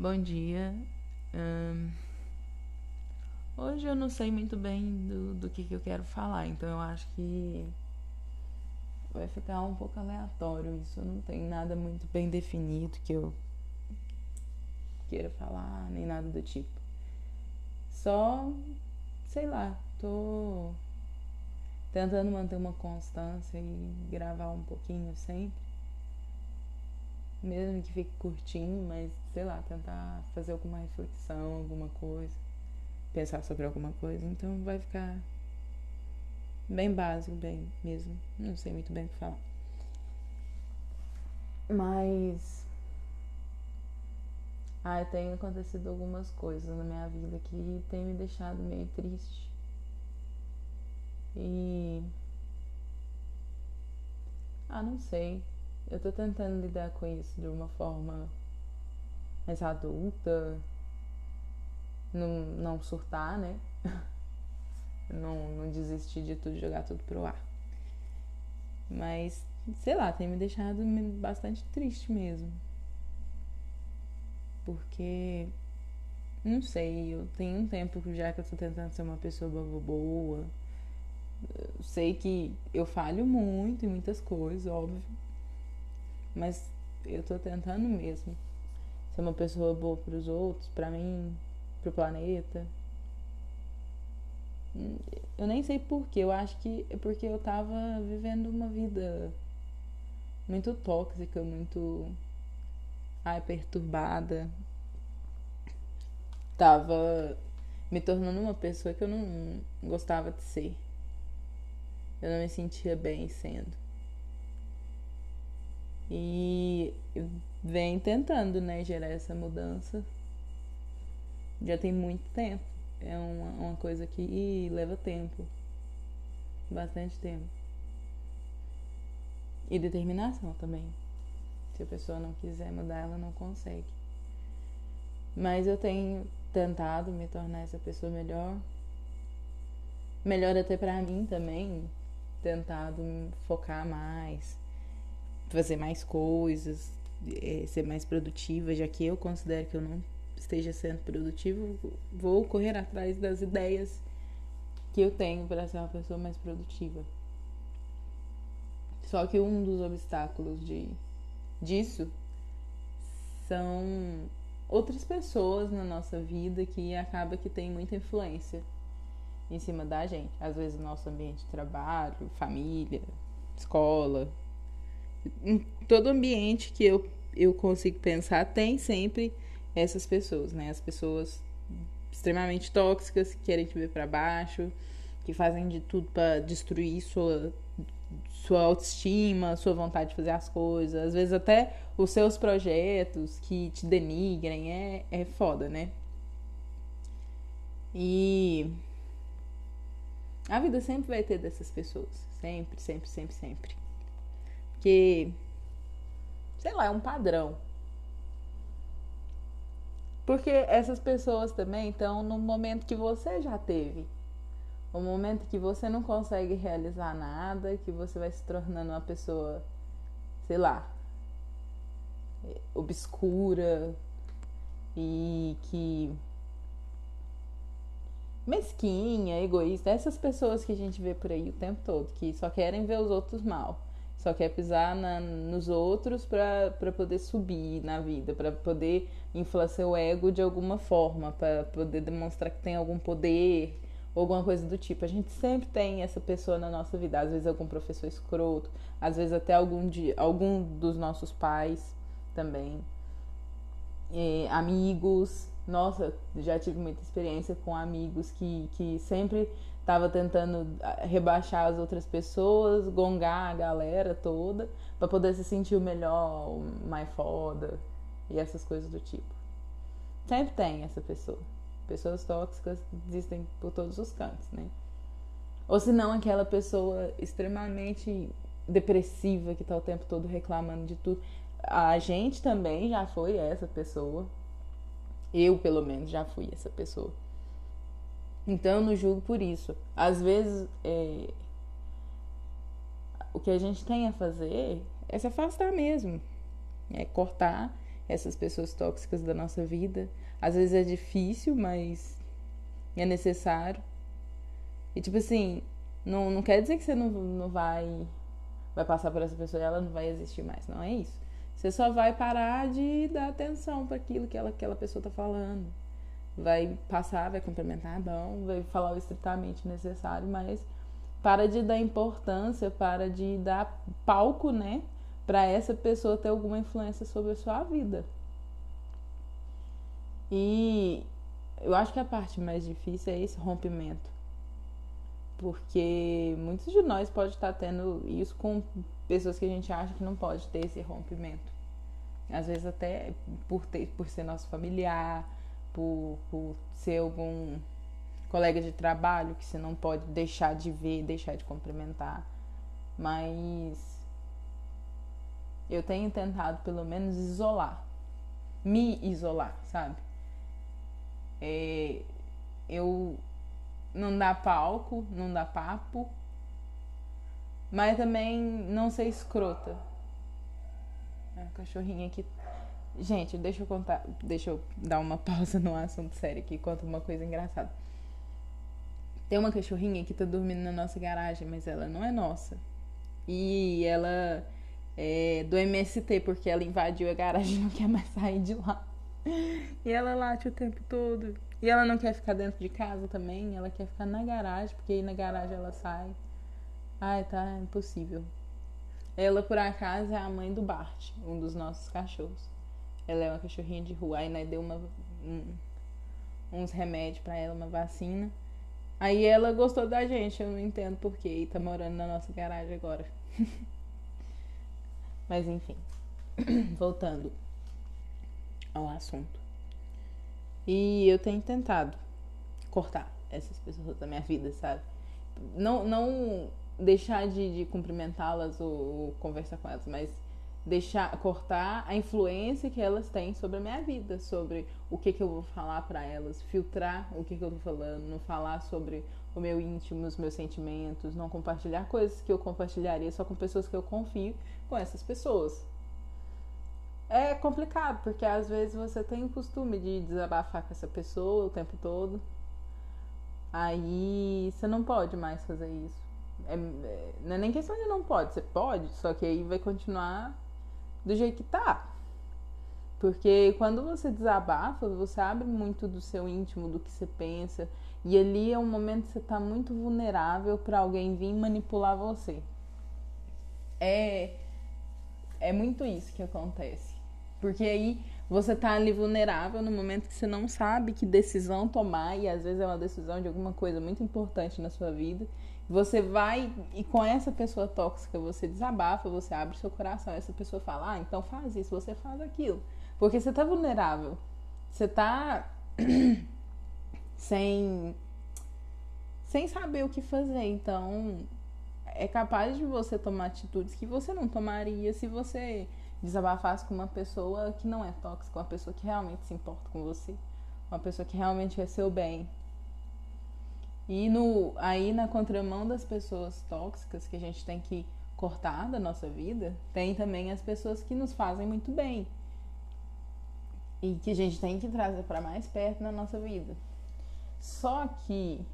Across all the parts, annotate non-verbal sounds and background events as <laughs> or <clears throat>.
Bom dia. Hum, hoje eu não sei muito bem do, do que, que eu quero falar, então eu acho que vai ficar um pouco aleatório isso. Não tem nada muito bem definido que eu queira falar, nem nada do tipo. Só, sei lá, tô tentando manter uma constância e gravar um pouquinho sempre. Mesmo que fique curtinho, mas sei lá, tentar fazer alguma reflexão, alguma coisa, pensar sobre alguma coisa. Então vai ficar bem básico, bem mesmo. Não sei muito bem o que falar. Mas. Ai, tem acontecido algumas coisas na minha vida que tem me deixado meio triste. E. Ah, não sei. Eu tô tentando lidar com isso de uma forma mais adulta. Não, não surtar, né? <laughs> não, não desistir de tudo, jogar tudo pro ar. Mas, sei lá, tem me deixado bastante triste mesmo. Porque, não sei, eu tenho um tempo já que eu tô tentando ser uma pessoa boa. Eu sei que eu falho muito em muitas coisas, óbvio. Mas eu tô tentando mesmo ser uma pessoa boa para os outros, para mim, pro planeta eu nem sei porquê, eu acho que é porque eu tava vivendo uma vida muito tóxica, muito ai, perturbada. Tava me tornando uma pessoa que eu não gostava de ser. Eu não me sentia bem sendo. E vem tentando, né, gerar essa mudança. Já tem muito tempo é uma, uma coisa que leva tempo. Bastante tempo. E determinação também. Se a pessoa não quiser mudar, ela não consegue. Mas eu tenho tentado me tornar essa pessoa melhor. Melhor até para mim também. Tentado focar mais, fazer mais coisas, é, ser mais produtiva, já que eu considero que eu não esteja sendo produtivo, vou correr atrás das ideias que eu tenho para ser uma pessoa mais produtiva. Só que um dos obstáculos de, disso são outras pessoas na nossa vida que acaba que tem muita influência em cima da gente. Às vezes nosso ambiente de trabalho, família, escola, em todo ambiente que eu, eu consigo pensar tem sempre essas pessoas, né? As pessoas extremamente tóxicas que querem te ver para baixo, que fazem de tudo para destruir sua sua autoestima, sua vontade de fazer as coisas, às vezes até os seus projetos que te denigrem, é, é foda, né? E a vida sempre vai ter dessas pessoas, sempre, sempre, sempre, sempre. Porque, sei lá, é um padrão. Porque essas pessoas também estão no momento que você já teve. O momento que você não consegue realizar nada, que você vai se tornando uma pessoa, sei lá, obscura e que mesquinha, egoísta, essas pessoas que a gente vê por aí o tempo todo, que só querem ver os outros mal, só quer pisar na, nos outros para poder subir na vida, para poder inflar seu ego de alguma forma, para poder demonstrar que tem algum poder, alguma coisa do tipo. A gente sempre tem essa pessoa na nossa vida, às vezes algum professor escroto, às vezes até algum, de, algum dos nossos pais também. E, amigos, nossa, já tive muita experiência com amigos que, que sempre tava tentando ah, rebaixar as outras pessoas, gongar a galera toda, para poder se sentir o melhor, o mais foda e essas coisas do tipo. Sempre tem essa pessoa. Pessoas tóxicas existem por todos os cantos, né? Ou se não, aquela pessoa extremamente depressiva que tá o tempo todo reclamando de tudo. A gente também já foi essa pessoa. Eu, pelo menos, já fui essa pessoa. Então eu não julgo por isso. Às vezes é... o que a gente tem a fazer é se afastar mesmo. É cortar essas pessoas tóxicas da nossa vida. Às vezes é difícil, mas é necessário. E tipo assim, não, não quer dizer que você não, não vai vai passar por essa pessoa e ela não vai existir mais. Não é isso. Você só vai parar de dar atenção para aquilo que ela, aquela pessoa tá falando. Vai passar, vai complementar, bom, vai falar o estritamente necessário, mas para de dar importância, para de dar palco, né, para essa pessoa ter alguma influência sobre a sua vida. E eu acho que a parte mais difícil é esse rompimento. Porque muitos de nós pode estar tendo isso com pessoas que a gente acha que não pode ter esse rompimento. Às vezes até por, ter, por ser nosso familiar, por, por ser algum colega de trabalho que você não pode deixar de ver, deixar de cumprimentar. Mas eu tenho tentado pelo menos isolar, me isolar, sabe? É, eu não dá palco, não dá papo, mas também não ser escrota. A cachorrinha aqui. Gente, deixa eu contar, deixa eu dar uma <laughs> pausa no assunto sério aqui, conta uma coisa engraçada. Tem uma cachorrinha que tá dormindo na nossa garagem, mas ela não é nossa. E ela é do MST, porque ela invadiu a garagem e não quer mais sair de lá. E ela late o tempo todo. E ela não quer ficar dentro de casa também, ela quer ficar na garagem, porque aí na garagem ela sai. Ai, tá impossível. Ela, por acaso, é a mãe do Bart, um dos nossos cachorros. Ela é uma cachorrinha de rua. Aí, né, deu uma, um, uns remédios para ela, uma vacina. Aí ela gostou da gente, eu não entendo porquê. E tá morando na nossa garagem agora. <laughs> Mas enfim. <clears throat> Voltando ao assunto. E eu tenho tentado cortar essas pessoas da minha vida, sabe? Não, não deixar de, de cumprimentá-las ou, ou, conversar com elas, mas deixar cortar a influência que elas têm sobre a minha vida, sobre o que, que eu vou falar para elas, filtrar o que, que eu tô falando, não falar sobre o meu íntimo, os meus sentimentos, não compartilhar coisas que eu compartilharia só com pessoas que eu confio com essas pessoas é complicado, porque às vezes você tem o costume de desabafar com essa pessoa o tempo todo. Aí você não pode mais fazer isso. É, é, não é nem questão de não pode, você pode, só que aí vai continuar do jeito que tá. Porque quando você desabafa, você abre muito do seu íntimo, do que você pensa. E ali é um momento que você tá muito vulnerável para alguém vir manipular você. É, é muito isso que acontece. Porque aí você tá ali vulnerável no momento que você não sabe que decisão tomar, e às vezes é uma decisão de alguma coisa muito importante na sua vida. Você vai e com essa pessoa tóxica você desabafa, você abre seu coração, essa pessoa fala: "Ah, então faz isso, você faz aquilo". Porque você tá vulnerável. Você tá <clears throat> sem sem saber o que fazer. Então, é capaz de você tomar atitudes que você não tomaria se você desabafasse com uma pessoa que não é tóxica, uma pessoa que realmente se importa com você, uma pessoa que realmente quer seu bem. E no, aí na contramão das pessoas tóxicas que a gente tem que cortar da nossa vida, tem também as pessoas que nos fazem muito bem e que a gente tem que trazer para mais perto na nossa vida. Só que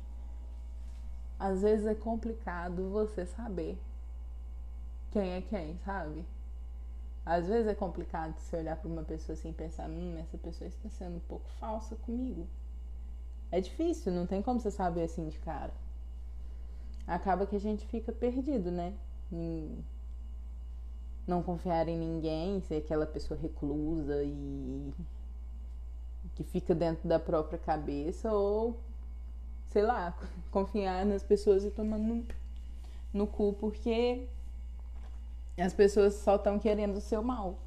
às vezes é complicado você saber quem é quem, sabe? Às vezes é complicado você olhar para uma pessoa assim e pensar, hum, essa pessoa está sendo um pouco falsa comigo. É difícil, não tem como você saber assim de cara. Acaba que a gente fica perdido, né? Em não confiar em ninguém, ser aquela pessoa reclusa e que fica dentro da própria cabeça ou sei lá, <laughs> confiar nas pessoas e tomar no, no cu porque as pessoas só estão querendo o seu mal.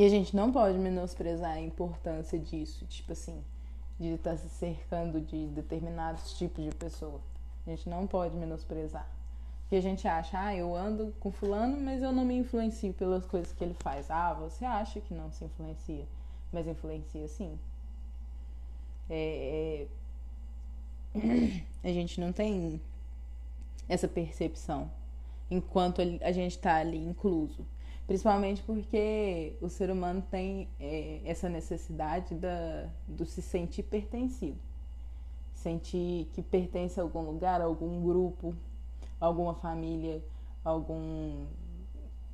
E a gente não pode menosprezar a importância disso, tipo assim, de estar se cercando de determinados tipos de pessoa. A gente não pode menosprezar. Porque a gente acha, ah, eu ando com fulano, mas eu não me influencio pelas coisas que ele faz. Ah, você acha que não se influencia, mas influencia sim. É, é... <clears throat> A gente não tem essa percepção enquanto a gente está ali incluso. Principalmente porque o ser humano tem é, essa necessidade da, do se sentir pertencido. Sentir que pertence a algum lugar, a algum grupo, a alguma família, algum.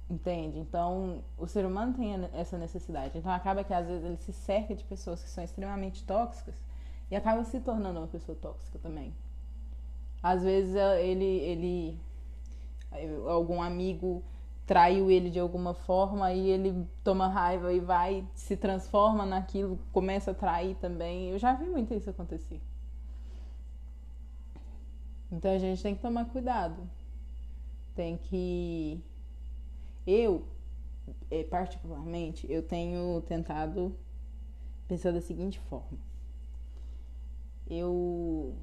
Entende? Então, o ser humano tem essa necessidade. Então, acaba que às vezes ele se cerca de pessoas que são extremamente tóxicas e acaba se tornando uma pessoa tóxica também. Às vezes ele, ele algum amigo traiu ele de alguma forma e ele toma raiva e vai, se transforma naquilo, começa a trair também. Eu já vi muito isso acontecer. Então a gente tem que tomar cuidado. Tem que. Eu, eh, particularmente, eu tenho tentado pensar da seguinte forma. Eu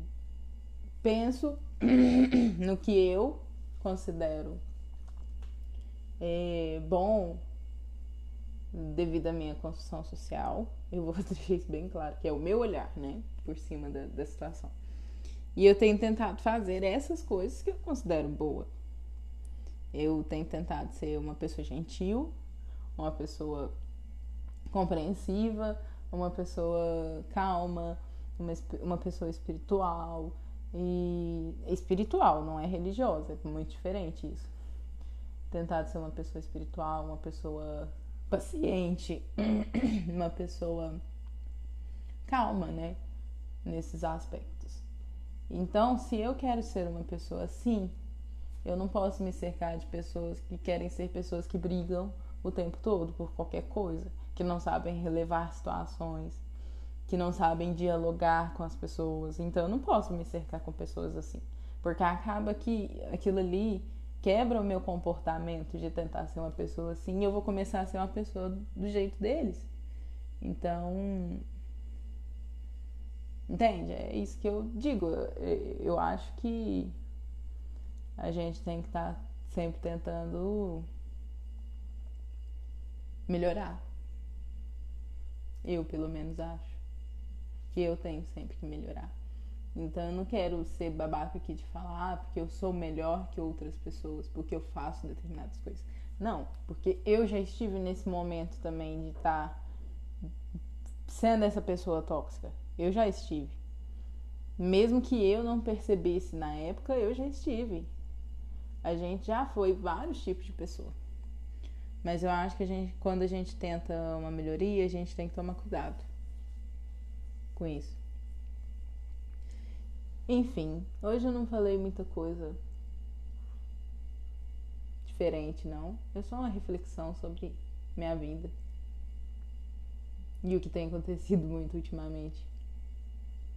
penso <clears throat> no que eu considero é, bom devido à minha construção social. Eu vou <laughs> deixar isso bem claro, que é o meu olhar, né? Por cima da, da situação. E eu tenho tentado fazer essas coisas que eu considero boa. Eu tenho tentado ser uma pessoa gentil, uma pessoa compreensiva, uma pessoa calma, uma, uma pessoa espiritual. E espiritual, não é religiosa, é muito diferente isso tentado ser uma pessoa espiritual, uma pessoa paciente, <clears throat> uma pessoa calma, né? Nesses aspectos. Então, se eu quero ser uma pessoa assim, eu não posso me cercar de pessoas que querem ser pessoas que brigam o tempo todo por qualquer coisa, que não sabem relevar situações, que não sabem dialogar com as pessoas. Então, eu não posso me cercar com pessoas assim, porque acaba que aquilo ali quebra o meu comportamento de tentar ser uma pessoa assim, eu vou começar a ser uma pessoa do jeito deles. Então, entende? É isso que eu digo. Eu acho que a gente tem que estar tá sempre tentando melhorar. Eu, pelo menos, acho que eu tenho sempre que melhorar. Então eu não quero ser babaca aqui de falar ah, porque eu sou melhor que outras pessoas, porque eu faço determinadas coisas. Não, porque eu já estive nesse momento também de estar tá sendo essa pessoa tóxica. Eu já estive. Mesmo que eu não percebesse na época, eu já estive. A gente já foi vários tipos de pessoa. Mas eu acho que a gente, quando a gente tenta uma melhoria, a gente tem que tomar cuidado com isso. Enfim, hoje eu não falei muita coisa diferente, não. É só uma reflexão sobre minha vida e o que tem acontecido muito ultimamente.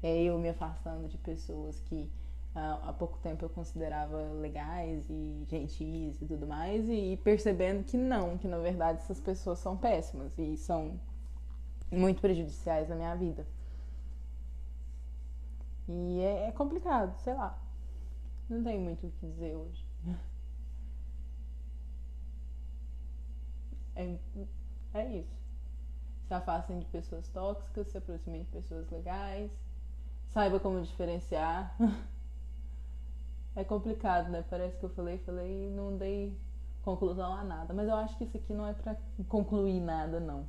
É eu me afastando de pessoas que há pouco tempo eu considerava legais e gentis e tudo mais, e percebendo que não, que na verdade essas pessoas são péssimas e são muito prejudiciais na minha vida. E é, é complicado, sei lá. Não tenho muito o que dizer hoje. É, é isso. Se afastem de pessoas tóxicas, se aproximem de pessoas legais. Saiba como diferenciar. <laughs> É complicado, né? Parece que eu falei, falei e não dei conclusão a nada. Mas eu acho que isso aqui não é pra concluir nada, não.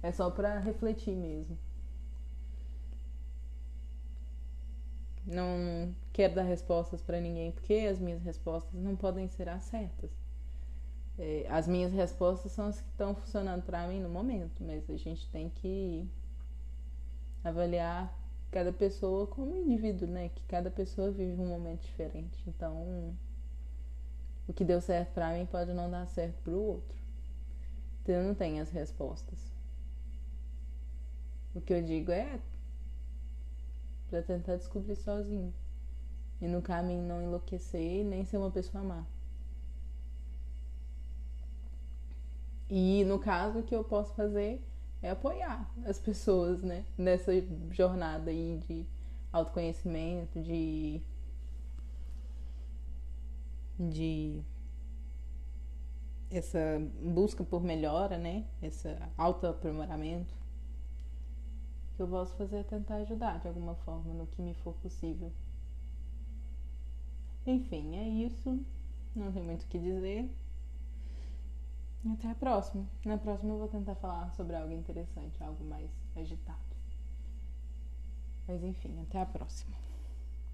É só pra refletir mesmo. Não quero dar respostas para ninguém, porque as minhas respostas não podem ser as certas. É, as minhas respostas são as que estão funcionando para mim no momento, mas a gente tem que avaliar cada pessoa como indivíduo, né? Que cada pessoa vive um momento diferente. Então, o que deu certo para mim pode não dar certo para o outro. Então, eu não tenho as respostas. O que eu digo é para tentar descobrir sozinho. E no caminho não enlouquecer nem ser uma pessoa má. E no caso o que eu posso fazer é apoiar as pessoas, né, nessa jornada aí de autoconhecimento, de de essa busca por melhora, né, esse autoaprimoramento que eu posso fazer é tentar ajudar de alguma forma no que me for possível. Enfim, é isso. Não tem muito o que dizer. Até a próxima. Na próxima eu vou tentar falar sobre algo interessante, algo mais agitado. Mas enfim, até a próxima.